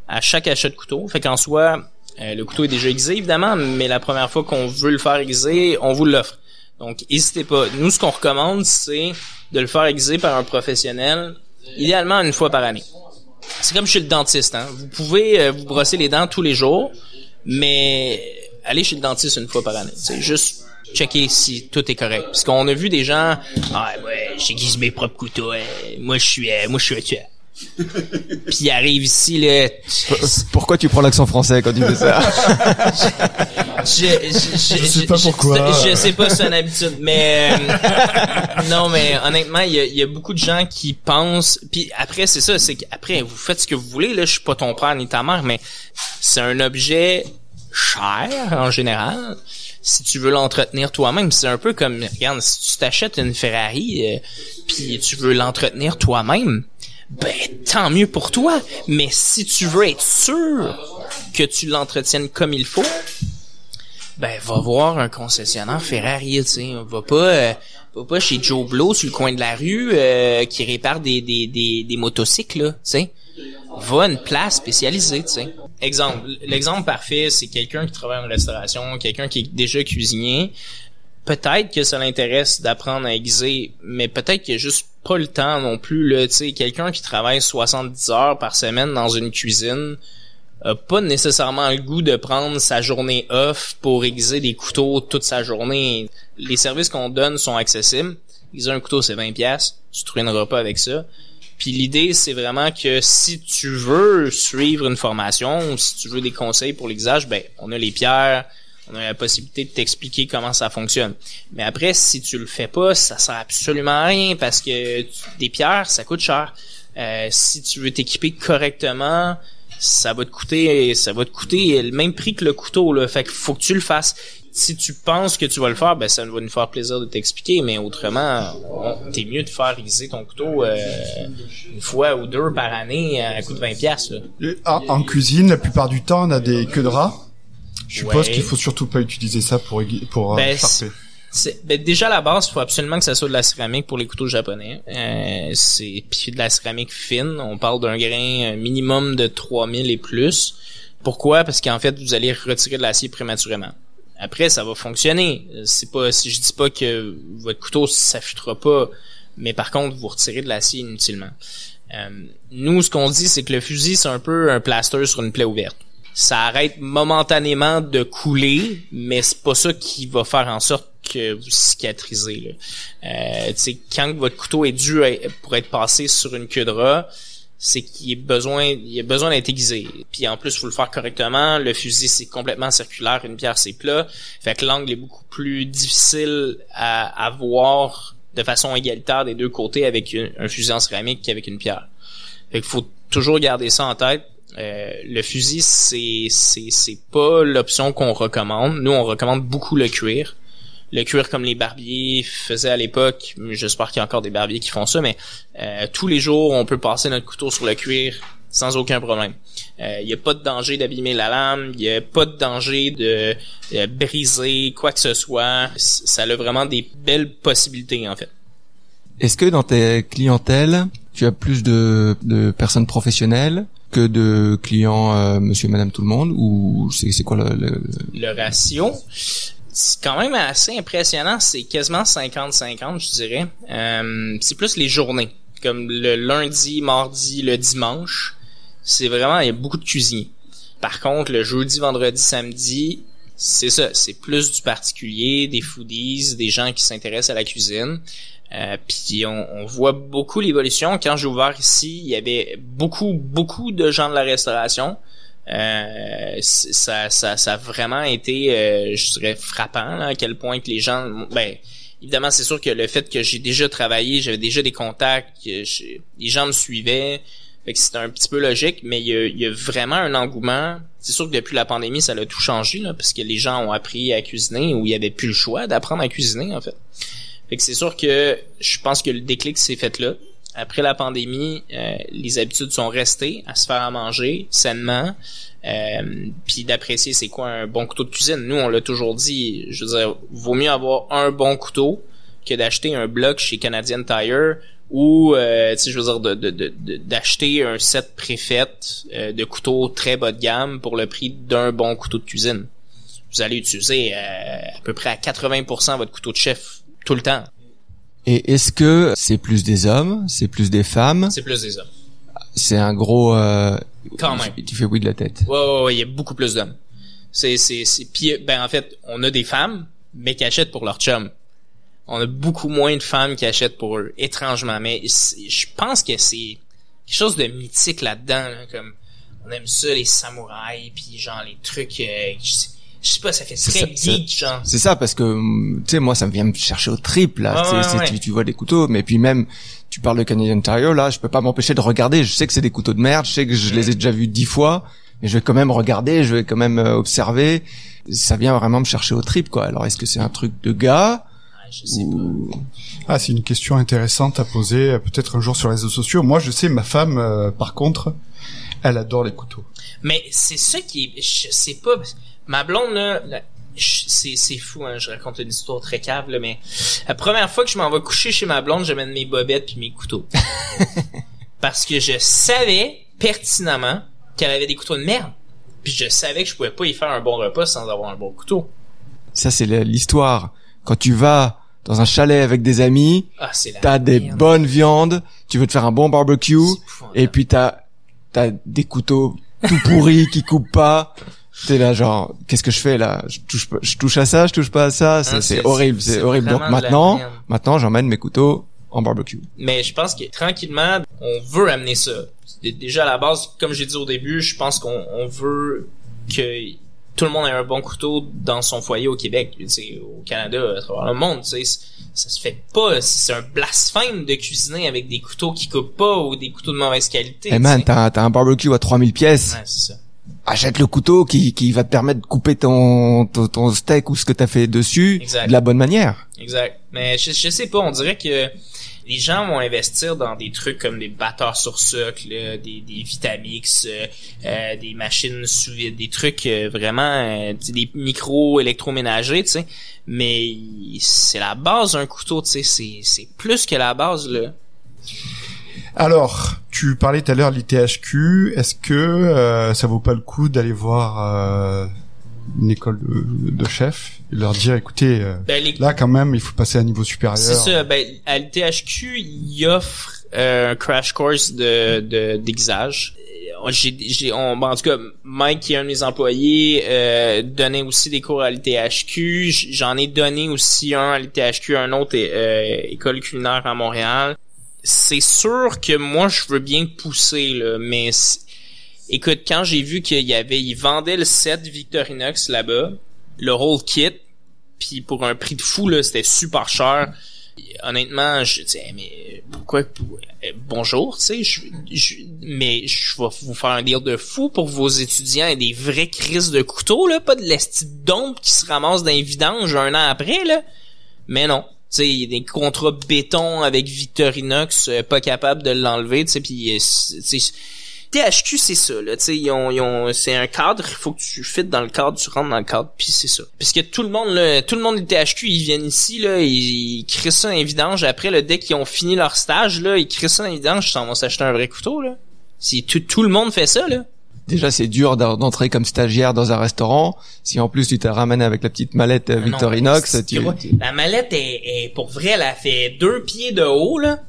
S1: à chaque achat de couteau. Fait qu'en soi, euh, le couteau est déjà aiguisé évidemment, mais la première fois qu'on veut le faire aiguiser, on vous l'offre. Donc n'hésitez pas. Nous ce qu'on recommande c'est de le faire aiguiser par un professionnel, idéalement une fois par année c'est comme chez le dentiste. Hein. Vous pouvez euh, vous brosser les dents tous les jours, mais allez chez le dentiste une fois par année. C'est juste checker si tout est correct. Parce qu'on a vu des gens, ah ouais, j'aiguise mes propres couteaux. Hein. Moi je suis, euh, moi je suis un. Puis il arrive ici là.
S3: Pourquoi tu prends l'accent français quand tu fais ça?
S2: Je, je, je, sais pas pourquoi.
S1: Je, sais pas si c'est une habitude, mais euh, non, mais honnêtement, il y a, beaucoup de gens qui pensent. Puis après, c'est ça, c'est qu'après vous faites ce que vous voulez. Là, je suis pas ton père ni ta mère, mais c'est un objet cher en général si tu veux l'entretenir toi-même, c'est un peu comme regarde, si tu t'achètes une Ferrari euh, puis tu veux l'entretenir toi-même, ben tant mieux pour toi. Mais si tu veux être sûr que tu l'entretiennes comme il faut, ben va voir un concessionnaire Ferrari, tu sais, va pas euh, va pas chez Joe Blow sur le coin de la rue euh, qui répare des des des, des motocycles, tu sais. Va à une place spécialisée, tu sais. Exemple, l'exemple parfait, c'est quelqu'un qui travaille en restauration, quelqu'un qui est déjà cuisinier. Peut-être que ça l'intéresse d'apprendre à aiguiser, mais peut-être qu'il a juste pas le temps non plus là, quelqu'un qui travaille 70 heures par semaine dans une cuisine, a pas nécessairement le goût de prendre sa journée off pour aiguiser des couteaux toute sa journée. Les services qu'on donne sont accessibles. Aiguiser un couteau, c'est 20 pièces. Tu te ruineras pas avec ça. Puis l'idée, c'est vraiment que si tu veux suivre une formation si tu veux des conseils pour l'aiguisage, ben, on a les pierres, on a la possibilité de t'expliquer comment ça fonctionne. Mais après, si tu le fais pas, ça sert absolument à rien parce que des pierres, ça coûte cher. Euh, si tu veux t'équiper correctement, ça va te coûter ça va te coûter le même prix que le couteau là fait qu'il faut que tu le fasses si tu penses que tu vas le faire ben ça va nous faire plaisir de t'expliquer mais autrement t'es mieux de faire aiguiser ton couteau euh, une fois ou deux par année à coût de 20 pièces
S2: en, cuisine la plupart du temps on a des queues de rat je suppose qu'il faut surtout pas utiliser ça pour pour euh, ben,
S1: ben, déjà à la base, il faut absolument que ça soit de la céramique pour les couteaux japonais. Euh, c'est puis de la céramique fine. On parle d'un grain minimum de 3000 et plus. Pourquoi? Parce qu'en fait, vous allez retirer de l'acier prématurément. après ça va fonctionner. C'est pas si je dis pas que votre couteau s'affûtera pas, mais par contre vous retirez de l'acier inutilement. Euh, nous, ce qu'on dit, c'est que le fusil, c'est un peu un plaster sur une plaie ouverte. Ça arrête momentanément de couler, mais c'est pas ça qui va faire en sorte que vous cicatrisez. Là. Euh, quand votre couteau est dû pour être passé sur une queue de rat, c'est qu'il a besoin, il a besoin d'être aiguisé. Puis en plus, faut le faire correctement. Le fusil, c'est complètement circulaire. Une pierre, c'est plat. Fait que l'angle est beaucoup plus difficile à, à voir de façon égalitaire des deux côtés avec un fusil en céramique qu'avec une pierre. Fait qu'il faut toujours garder ça en tête. Euh, le fusil, c'est c'est c'est pas l'option qu'on recommande. Nous, on recommande beaucoup le cuir. Le cuir comme les barbiers faisaient à l'époque. J'espère qu'il y a encore des barbiers qui font ça, mais euh, tous les jours, on peut passer notre couteau sur le cuir sans aucun problème. Il euh, n'y a pas de danger d'abîmer la lame, il n'y a pas de danger de, briser quoi que ce soit. Ça a vraiment des belles possibilités en fait.
S3: Est-ce que dans tes clientèles, tu as plus de, de personnes professionnelles que de clients euh, monsieur et madame tout le monde ou c'est, quoi le, le...
S1: le ratio c'est quand même assez impressionnant. C'est quasiment 50-50, je dirais. Euh, c'est plus les journées, comme le lundi, mardi, le dimanche c'est vraiment, il y a beaucoup de cuisiniers. Par contre, le jeudi, vendredi, samedi, c'est ça, c'est plus du particulier, des foodies, des gens qui s'intéressent à la cuisine. Euh, puis on, voit beaucoup l'évolution. Quand j'ai ouvert ici, il y avait beaucoup, beaucoup de gens de la restauration. Euh, ça, ça, ça a vraiment été, euh, je dirais, frappant à quel point que les gens, ben, évidemment, c'est sûr que le fait que j'ai déjà travaillé, j'avais déjà des contacts, les gens me suivaient, fait c'est un petit peu logique, mais il y a, vraiment un engouement. C'est sûr que depuis la pandémie, ça a tout changé, là, parce que les gens ont appris à cuisiner ou il y avait plus le choix d'apprendre à cuisiner, en fait. Fait que c'est sûr que je pense que le déclic s'est fait là. Après la pandémie, euh, les habitudes sont restées à se faire à manger sainement, euh, puis d'apprécier c'est quoi un bon couteau de cuisine. Nous, on l'a toujours dit, je veux dire, vaut mieux avoir un bon couteau que d'acheter un bloc chez Canadian Tire ou euh, tu sais je veux dire de, d'acheter un set préfet euh, de couteaux très bas de gamme pour le prix d'un bon couteau de cuisine. Vous allez utiliser euh, à peu près à 80% votre couteau de chef tout le temps.
S3: Et est-ce que c'est plus des hommes, c'est plus des femmes?
S1: C'est plus des hommes.
S3: C'est un gros. Euh,
S1: Quand même.
S3: Tu fais oui de la tête.
S1: Ouais, ouais, ouais il y a beaucoup plus d'hommes. C'est, c'est, c'est. Puis, ben en fait, on a des femmes, mais qui achètent pour leur chum on a beaucoup moins de femmes qui achètent pour eux, étrangement. Mais je pense que c'est quelque chose de mythique là-dedans, comme on aime ça les samouraïs, puis genre les trucs. Euh, je sais pas, ça fait très geek, genre.
S3: C'est ça, parce que, tu sais, moi, ça me vient me chercher au triple, là. Tu, vois des couteaux, mais puis même, tu parles de Canadian Tire, là, je peux pas m'empêcher de regarder. Je sais que c'est des couteaux de merde, je sais que je les ai déjà vus dix fois, mais je vais quand même regarder, je vais quand même euh, observer. Ça vient vraiment me chercher au triple, quoi. Alors, est-ce que c'est un truc de gars
S2: ah, c'est une question intéressante à poser euh, peut-être un jour sur les réseaux sociaux. Moi, je sais, ma femme, euh, par contre, elle adore les couteaux.
S1: Mais c'est ça qui je sais pas, ma blonde là, c'est c'est fou hein, je raconte une histoire très cave mais la première fois que je m'en vais coucher chez ma blonde, j'amène mes bobettes puis mes couteaux. Parce que je savais pertinemment qu'elle avait des couteaux de merde. Puis je savais que je pouvais pas y faire un bon repas sans avoir un bon couteau.
S3: Ça c'est l'histoire quand tu vas dans un chalet avec des amis,
S1: ah,
S3: t'as des bonnes viandes, tu veux te faire un bon barbecue, et puis t'as t'as des couteaux tout pourris qui coupent pas. T'es là genre qu'est-ce que je fais là? Je touche je touche à ça, je touche pas à ça, ah, c'est horrible, c'est horrible. Donc maintenant, maintenant j'emmène mes couteaux en barbecue.
S1: Mais je pense que tranquillement, on veut amener ça. Déjà à la base, comme j'ai dit au début, je pense qu'on veut que tout le monde a un bon couteau dans son foyer au Québec, au Canada, à travers le monde, tu sais, ça se fait pas. C'est un blasphème de cuisiner avec des couteaux qui coupent pas ou des couteaux de mauvaise qualité.
S3: Eh man, t'as, un barbecue à 3000 pièces.
S1: Ouais, c'est ça.
S3: Achète le couteau qui, qui va te permettre de couper ton, ton, steak ou ce que t'as fait dessus de la bonne manière.
S1: Exact. Mais je, je sais pas, on dirait que les gens vont investir dans des trucs comme des batteurs sur socle, des, des Vitamix, euh, euh, des machines sous vide, des trucs euh, vraiment des micros électroménagers, tu sais. Mais c'est la base d'un couteau, tu sais, c'est c'est plus que la base là.
S2: Alors, tu parlais tout à l'heure de l'ITHQ. Est-ce que ça vaut pas le coup d'aller voir une école de, de chef et leur dire écoutez euh,
S1: Ben, les-
S2: là quand même il faut passer à un niveau supérieur.
S1: C'est ça. Ben, à l'ITHQ, il offre euh, un crash course de de-. Euh, J'ai, j'ai, on, ben, en tout cas, Mike, qui est un de mes employés, euh, donnait aussi des cours à l'ITHQ. J'en ai donné aussi un à l'ITHQ, un autre euh, école culinaire à Montréal. C'est sûr que moi, je veux bien pousser, là, mais écoute, quand j'ai vu qu'il y avait, ils vendaient le set Victorinox là-bas, le whole kit, puis pour un prix de fou là, c'était super cher. Honnêtement, je disais mais pourquoi pour- euh, bonjour, tu sais, je, mais je vais vous faire un deal de fou pour vos étudiants et des vraies crises de couteau là, pas de l'esti d'ombre qui se ramasse dans les vidanges un an après là. Mais non, sais, des contrats béton avec Victorinox euh, pas capable de l'enlever, tu sais puis euh, THQ, c'est ça, là, tu ils ont, ont, c'est un cadre, il faut que tu fites dans le cadre, tu rentres dans le cadre, puis c'est ça. Puisque tout le monde, là, tout le monde du THQ, ils viennent ici, là, ils, ils créent ça dans les vidanges, après, là, dès qu'ils ont fini leur stage, là, ils créent ça dans les vidanges, ils s'en vont s'acheter un vrai couteau, là. Si tout, tout le monde fait ça, là.
S3: Déjà, c'est dur d'en- d'entrer comme stagiaire dans un restaurant. Si en plus tu t'es ramené avec la petite mallette euh,
S1: Ah
S3: Victorinox, tu,
S1: La mallette est, est- pour vrai, elle a fait deux pieds de haut, là.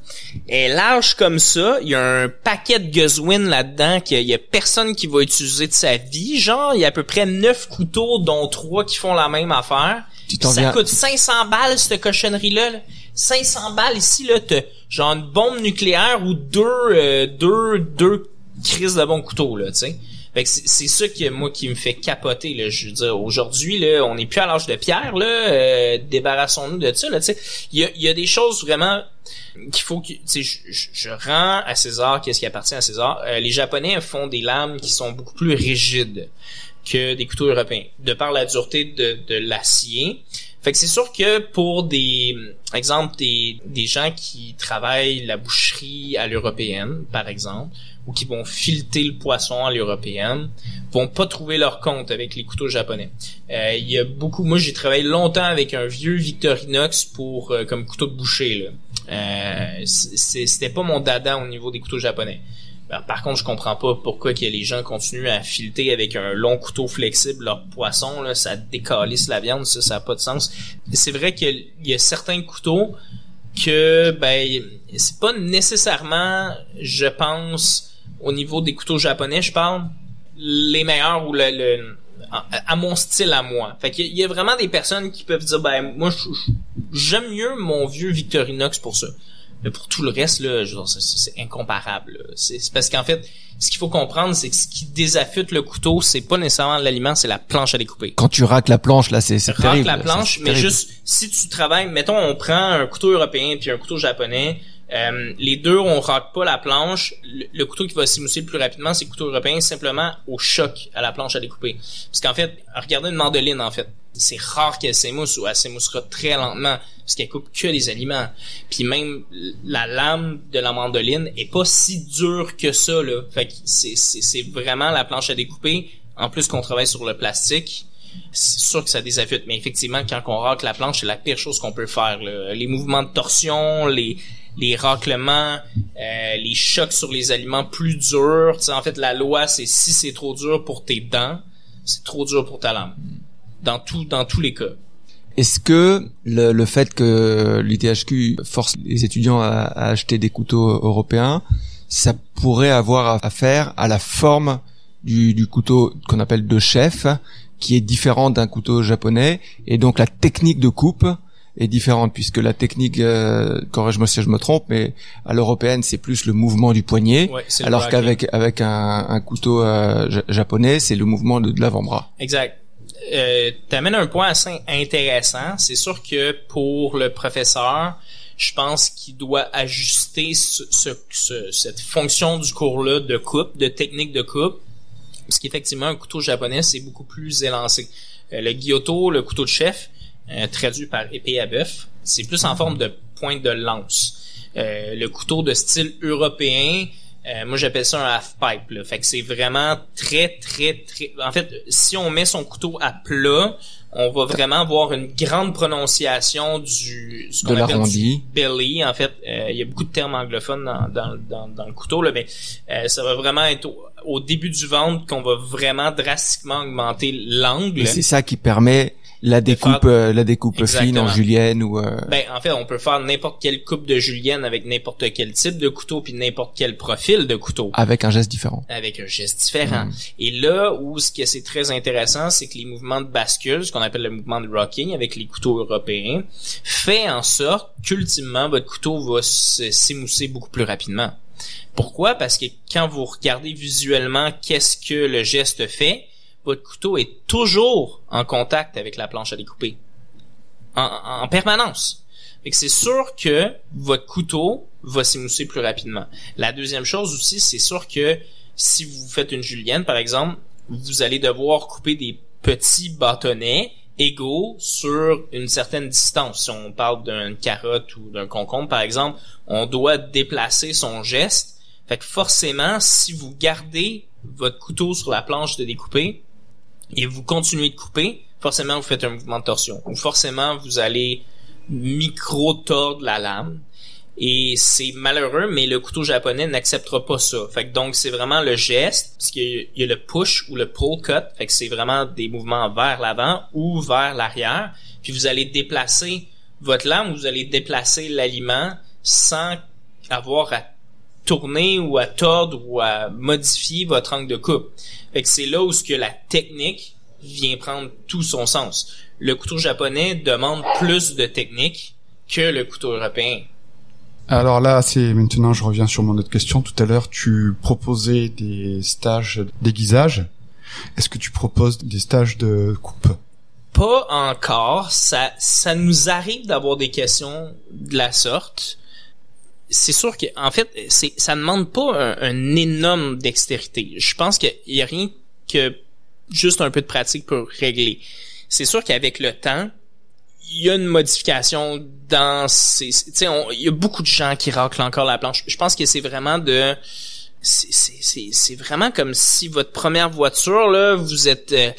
S1: Elle est large comme ça. Il y a un paquet de Guzwin là-dedans qu'il y a personne qui va utiliser de sa vie. Genre, il y a à peu près neuf couteaux, dont trois qui font la même affaire.
S3: tu
S1: Ça
S3: viens.
S1: coûte 500 balles, cette cochonnerie-là. là. 500 balles ici, là, t'as genre une bombe nucléaire ou deux, euh, deux, deux crises de bons couteaux, là, tu sais. Fait que c'est ça que moi qui me fait capoter, là. Je veux dire, aujourd'hui, là, on n'est plus à l'âge de pierre, là. euh, débarrassons-nous de ça, là, tu sais. Il y a, y a des choses vraiment qu'il faut que, tu sais, je, je- je rends à César qu'est-ce qui appartient à César. Euh, les Japonais font des lames qui sont beaucoup plus rigides que des couteaux européens, de par la dureté de, de l'acier. Fait que c'est sûr que pour des, exemple, des, des gens qui travaillent la boucherie à l'européenne, par exemple, ou qui vont fileter le poisson à l'européenne, vont pas trouver leur compte avec les couteaux japonais. Euh, Il y a beaucoup, moi j'ai travaillé longtemps avec un vieux Victorinox pour euh, comme couteau de boucher là. Euh, C'était pas mon dada au niveau des couteaux japonais. Ben, par contre, je comprends pas pourquoi que les gens continuent à fileter avec un long couteau flexible leur poisson. Là, ça décalisse la viande, ça, ça a pas de sens. C'est vrai qu'il y a certains couteaux que ben c'est pas nécessairement, je pense, au niveau des couteaux japonais, je parle, les meilleurs ou le, le- à, à mon style à moi. Fait qu'il y y a vraiment des personnes qui peuvent dire ben moi j'aime mieux mon vieux Victorinox pour ça. Mais pour tout le reste là, c'est- incomparable. C'est parce qu'en fait, ce qu'il faut comprendre, c'est que ce qui désaffûte le couteau, c'est pas nécessairement l'aliment, c'est la planche à découper.
S3: Quand tu raques la planche, là, c'est c'est
S1: Raque
S3: terrible.
S1: la planche, mais
S3: terrible.
S1: juste si tu travailles, mettons, on prend un couteau européen puis un couteau japonais. Euh, les deux, on raque pas la planche. Le, couteau qui va s'émousser le plus rapidement, c'est le couteau européen, simplement au choc à la planche à découper. Parce qu'en fait, regardez une mandoline, en fait. C'est rare qu'elle s'émousse ou elle s'émoussera très lentement parce qu'elle coupe que les aliments. Puis même la lame de la mandoline est pas si dure que ça là. Fait que c'est vraiment la planche à découper. En plus qu'on travaille sur le plastique, c'est sûr que ça désaffûte, mais effectivement, quand on racle la planche, c'est la pire chose qu'on peut faire. Les mouvements de torsion, les les raclements, euh, les chocs sur les aliments plus durs. Tu sais, en fait, la loi, c'est si c'est trop dur pour tes dents, c'est trop dur pour ta lame. Dans tout, dans tous les cas.
S3: Est-ce que le, le fait que l'UTHQ force les étudiants à, à acheter des couteaux européens, ça pourrait avoir affaire à la forme du, du couteau qu'on appelle de chef, qui est différent d'un couteau japonais, et donc la technique de coupe est différente puisque la technique, euh, corrige-moi si je me trompe, mais à l'européenne c'est plus le mouvement du poignet,
S1: Ouais,
S3: alors qu'avec avec un, un couteau euh, ja- japonais c'est le mouvement de, de l'avant-bras.
S1: Exact. Euh, T'amènes un point assez intéressant. C'est sûr que pour le professeur, je pense qu'il doit ajuster ce, ce- ce- cette fonction du cours-là de coupe, de technique de coupe, parce qu'effectivement, un couteau japonais, c'est beaucoup plus élancé. Euh, le gyoto, le couteau de chef, traduit par épée à bœuf, c'est plus en forme de pointe de lance. Euh, le couteau de style européen, euh, moi j'appelle ça un half pipe. Là. Fait que c'est vraiment très très très. En fait, si on met son couteau à plat, on va vraiment avoir une grande prononciation du ce qu'on
S3: De
S1: appelle du belly. En fait, euh, il y a beaucoup de termes anglophones dans, dans, dans, dans le couteau, là, mais euh, ça va vraiment être au, au début du ventre qu'on va vraiment drastiquement augmenter l'angle.
S3: Et c'est ça qui permet la découpe,
S1: faire-
S3: euh, la découpe fine en julienne ou. euh,
S1: Ben, en fait, on peut faire n'importe quelle coupe de julienne avec n'importe quel type de couteau puis n'importe quel profil de couteau
S3: avec un geste différent.
S1: avec un geste différent.
S3: Mm.
S1: Et là où ce que c'est très intéressant, c'est que les mouvements de bascule, ce qu'on appelle le mouvement de rocking avec les couteaux européens, fait en sorte qu'ultimement votre couteau va se- s'émousser beaucoup plus rapidement. Pourquoi? Parce que quand vous regardez visuellement qu'est-ce que le geste fait, votre couteau est toujours en contact avec la planche à découper. En, en permanence. Fait c'est sûr que votre couteau va s'émousser plus rapidement. La deuxième chose aussi, c'est sûr que si vous faites une julienne, par exemple, vous allez devoir couper des petits bâtonnets égaux sur une certaine distance. Si on parle d'une carotte ou d'un concombre, par exemple, on doit déplacer son geste. Fait que forcément, si vous gardez votre couteau sur la planche de découper et vous continuez de couper, forcément vous faites un mouvement de torsion. Ou forcément vous allez micro-tordre la lame. Et c'est malheureux, mais le couteau japonais n'acceptera pas ça. Fait que donc c'est vraiment le geste, parce qu'il y a- le push ou le pull cut, fait que c'est vraiment des mouvements vers l'avant ou vers l'arrière. Puis vous allez déplacer votre lame, vous allez déplacer l'aliment sans avoir à tourner ou à tordre ou à modifier votre angle de coupe. Fait que c'est là où ce que la technique vient prendre tout son sens. Le couteau japonais demande plus de technique que le couteau européen.
S2: Alors là, c'est maintenant, je reviens sur mon autre question. Tout à l'heure, tu proposais des stages d'aiguisage. Est-ce que tu proposes des stages de coupe?
S1: Pas encore. Ça, ça nous arrive d'avoir des questions de la sorte. C'est sûr que, en fait, c'est, ça demande pas un, énorme dextérité. Je pense qu'il y a rien que juste un peu de pratique pour régler. C'est sûr qu'avec le temps, il y a une modification dans ces, tu sais, il y a beaucoup de gens qui raclent encore la planche. Je pense que c'est vraiment de, c'est, vraiment comme si votre première voiture là, vous êtes, euh,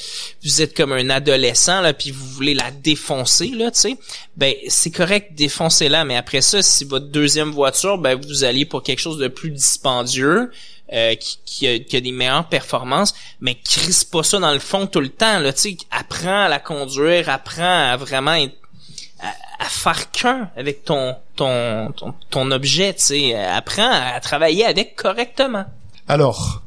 S1: vous êtes comme un adolescent là, puis vous voulez la défoncer là, tu sais. Ben c'est correct, défoncez-la, mais après ça, si votre deuxième voiture, ben vous allez pour quelque chose de plus dispendieux. euh, qui, qui, a, qui a des meilleures performances, mais crisse pas ça dans le fond tout le temps. Là, tu sais, apprends à la conduire, apprends à vraiment être à, à faire qu'un avec ton ton ton, objet, tu sais, apprends à travailler avec correctement.
S2: Alors,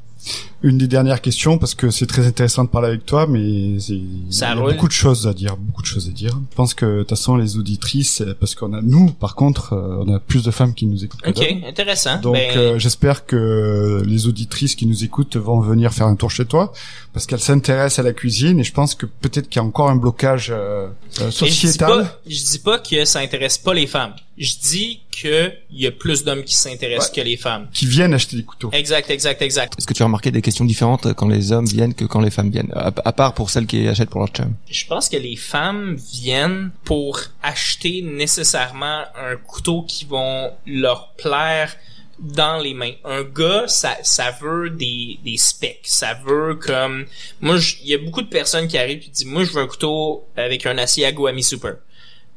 S2: une des dernières questions, parce que c'est très intéressant de parler avec toi, mais c'est- il y a beaucoup de choses à dire, beaucoup de choses à dire. Je pense que de toute façon, les auditrices, euh, parce qu'on a nous, par contre, euh, on a plus de femmes qui nous écoutent.
S1: Ok, intéressant.
S2: Donc
S1: Ben,
S2: euh, j'espère que les auditrices qui nous écoutent vont venir faire un tour chez toi parce qu'elles s'intéressent à la cuisine et je pense que peut-être qu'il y a encore un blocage euh, euh,
S1: et je dis
S2: sociétal.
S1: pas, je dis pas que ça intéresse pas les femmes. Je dis que il y a plus d'hommes qui s'intéressent
S2: Ouais.
S1: que les femmes.
S2: qui viennent acheter des couteaux.
S1: Exact, exact, exact.
S3: Est-ce que tu as remarqué des questions différentes quand les hommes viennent que quand les femmes viennent à, à part pour celles qui achètent pour leur chum.
S1: Je pense que les femmes viennent pour acheter nécessairement un couteau qui vont leur plaire dans les mains. Un gars, ça, ça veut des, des specs. Ça veut comme... Moi, il y a beaucoup de personnes qui arrivent et disent, moi, je veux un couteau avec un acier Aguami Super.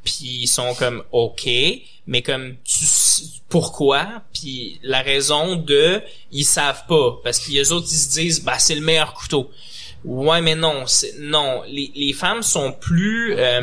S1: Puis ils sont comme, OK, mais comme, tu pourquoi? Puis la raison de, ils savent pas. Parce que les autres, ils se disent, bah, c'est le meilleur couteau. Ouais, mais non, c'est, non. Les, les femmes sont plus euh,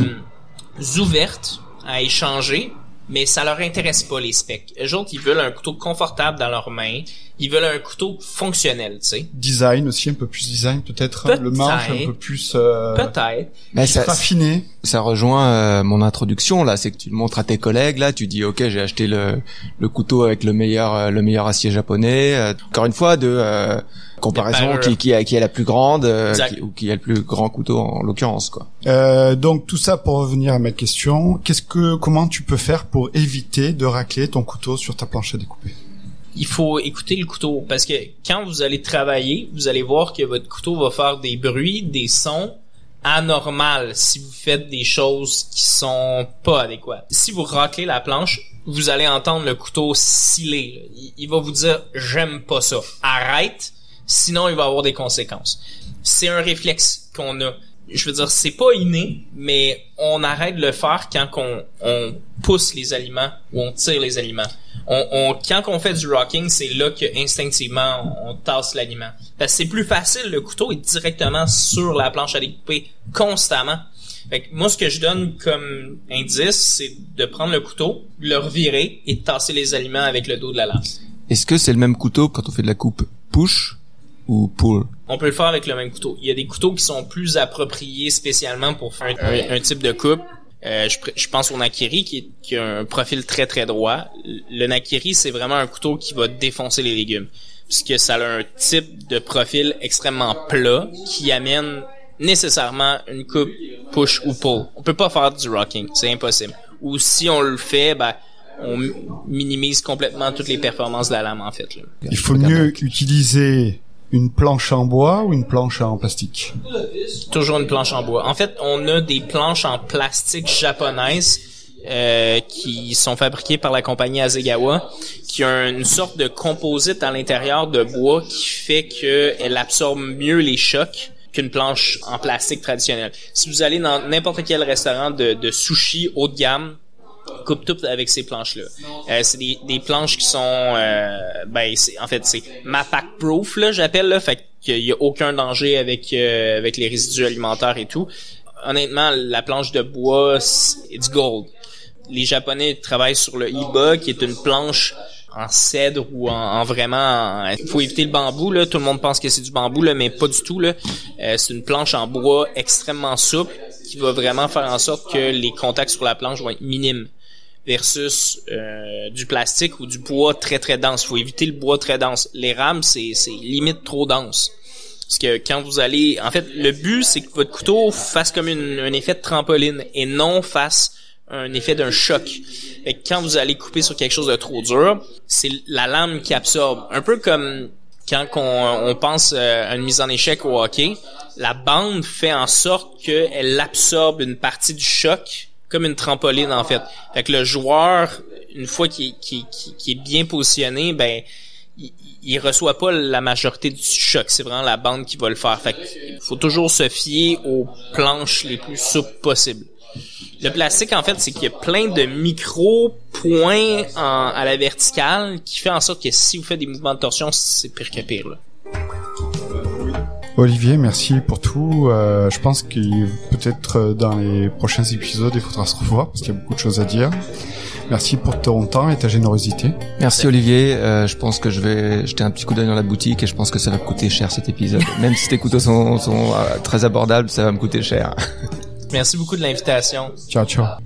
S1: ouvertes à échanger, mais ça leur intéresse pas les specs. Eux autres, ils veulent un couteau confortable dans leurs mains. Ils veulent un couteau fonctionnel, tu sais.
S2: Design aussi, un peu plus design peut-être.
S1: Peut-être.
S2: Le manche un peu plus euh,
S1: Peut-être.
S3: Mais ça,
S2: raffiné.
S3: ça rejoint euh, mon introduction là, c'est que tu le montres à tes collègues là, tu dis ok j'ai acheté le, le couteau avec le meilleur euh, le meilleur acier japonais. Euh, encore une fois de euh, comparaison qui qui a qui est la plus grande euh, qui- ou qui a le plus grand couteau en l'occurrence quoi.
S2: Euh, donc tout ça pour revenir à ma question, qu'est-ce que comment tu peux faire pour éviter de racler ton couteau sur ta planche à découper?
S1: Il faut écouter le couteau parce que quand vous allez travailler, vous allez voir que votre couteau va faire des bruits, des sons anormales si vous faites des choses qui sont pas adéquates. Si vous raclez la planche, vous allez entendre le couteau sciller. il va vous dire j'aime pas ça. Arrête, sinon il va avoir des conséquences. C'est un réflexe qu'on a. je veux dire, c'est pas inné, mais on arrête de le faire quand on, pousse les aliments ou on tire les aliments. On, on, quand on fait du rocking, c'est là que instinctivement on, tasse l'aliment. Parce que c'est plus facile, le couteau est directement sur la planche à découper constamment. Fait que moi, ce que je donne comme indice, c'est de prendre le couteau, le revirer et de tasser les aliments avec le dos de la lance.
S3: Est-ce que c'est le même couteau quand on fait de la coupe push ou pull?
S1: On peut le faire avec le même couteau. Il y a des couteaux qui sont plus appropriés spécialement pour faire un, type de coupe. Euh, je, pense au Nakiri qui, qui, a un profil très très droit. Le Nakiri, c'est vraiment un couteau qui va défoncer les légumes. Puisque ça a un type de profil extrêmement plat qui amène nécessairement une coupe push ou pull. On peut pas faire du rocking, c'est impossible. Ou si on le fait, ben on minimise complètement toutes les performances de la lame en fait. Là.
S2: Il faut mieux utiliser une planche en bois ou une planche en plastique?
S1: Toujours une planche en bois. En fait, on a des planches en plastique japonaises euh, qui sont fabriquées par la compagnie Azegawa, qui ont une sorte de composite à l'intérieur de bois qui fait qu'elle absorbe mieux les chocs qu'une planche en plastique traditionnelle. Si vous allez dans n'importe quel restaurant de, de sushi haut de gamme, coupe tout avec ces planches là. Euh, c'est des, des, planches qui sont euh, ben c'est en fait c'est Mapac proof là j'appelle là fait qu'il y a aucun danger avec euh, avec les résidus alimentaires et tout. Honnêtement la planche de bois c'est du gold. Les japonais travaillent sur le Iba qui est une planche en cèdre ou en, vraiment il faut éviter le bambou là tout le monde pense que c'est du bambou là mais pas du tout là euh, c'est une planche en bois extrêmement souple qui va vraiment faire en sorte que les contacts sur la planche vont être minimes versus euh, du plastique ou du bois très très dense. Faut éviter le bois très dense. Les rames, c'est, limite trop dense. Parce que quand vous allez... En fait, le but, c'est que votre couteau fasse comme un effet de trampoline et non fasse un effet d'un choc. Et quand vous allez couper sur quelque chose de trop dur, c'est la lame qui absorbe. Un peu comme quand on, on pense euh, à une mise en échec au hockey, la bande fait en sorte qu'elle absorbe une partie du choc comme une trampoline en fait. Fait que le joueur, une fois qu'il est bien positionné, ben il, il, reçoit pas la majorité du choc. C'est vraiment la bande qui va le faire. Fait qu'il faut toujours se fier aux planches les plus souples possibles. Le plastique, en fait, c'est qu'il y a plein de micro-points à la verticale qui fait en sorte que si vous faites des mouvements de torsion, c'est pire que pire. Là.
S2: Olivier, merci pour tout. Euh, je pense que peut-être euh, dans les prochains épisodes, il faudra se revoir parce qu'il y a beaucoup de choses à dire. Merci pour ton temps et ta générosité.
S3: Merci Olivier. Euh, je pense que je vais jeter un petit coup d'œil dans la boutique et je pense que ça va coûter cher cet épisode. Même si tes couteaux sont, sont très abordables, ça va me coûter cher.
S1: Merci beaucoup de l'invitation.
S2: Ciao, ciao.